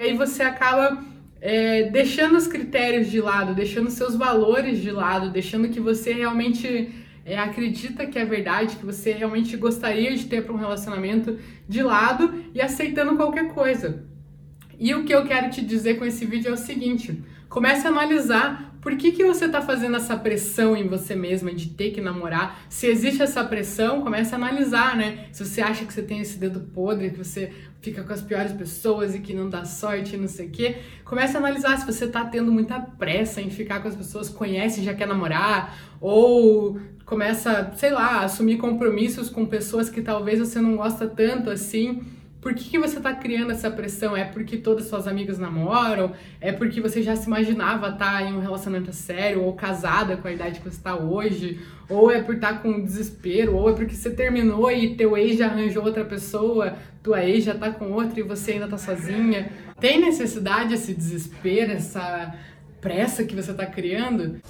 E aí você acaba é, deixando os critérios de lado, deixando seus valores de lado, deixando que você realmente é, acredita que é verdade, que você realmente gostaria de ter para um relacionamento de lado e aceitando qualquer coisa. E o que eu quero te dizer com esse vídeo é o seguinte: comece a analisar por que, que você está fazendo essa pressão em você mesma de ter que namorar? Se existe essa pressão, comece a analisar, né? Se você acha que você tem esse dedo podre, que você fica com as piores pessoas e que não dá sorte, não sei o quê, comece a analisar se você está tendo muita pressa em ficar com as pessoas conhece e já quer namorar, ou começa, sei lá, a assumir compromissos com pessoas que talvez você não gosta tanto assim. Por que, que você está criando essa pressão? É porque todas suas amigas namoram? É porque você já se imaginava estar tá em um relacionamento sério ou casada com a idade que você está hoje? Ou é por estar tá com desespero? Ou é porque você terminou e teu ex já arranjou outra pessoa, tua ex já está com outra e você ainda está sozinha? Tem necessidade esse desespero, essa pressa que você está criando?